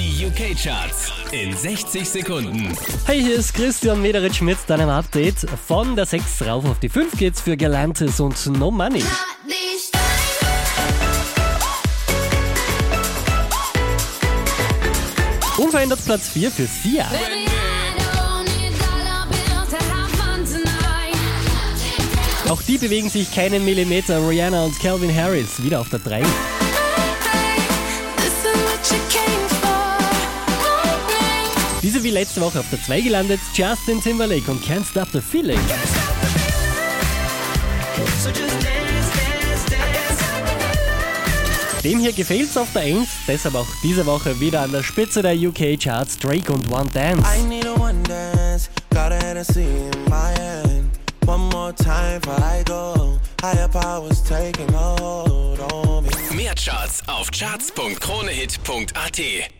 Die UK-Charts in 60 Sekunden. Hey, hier ist Christian Mederitsch mit deinem Update. Von der 6 rauf auf die 5 geht's für Galantis und No Money. Unverändert Platz 4 für Sia. Auch die bewegen sich keinen Millimeter. Rihanna und Calvin Harris wieder auf der 3. Diese wie letzte Woche auf der 2 gelandet, Justin Timberlake und Can't Stop the Feeling. Dem hier gefällt's auf der 1, deshalb auch diese Woche wieder an der Spitze der UK Charts Drake und One Dance. I need a one dance, got a Hennessy in my hand. One more time before I go. Higher powers taking a hold on me. Mehr Charts auf charts.kronehit.at.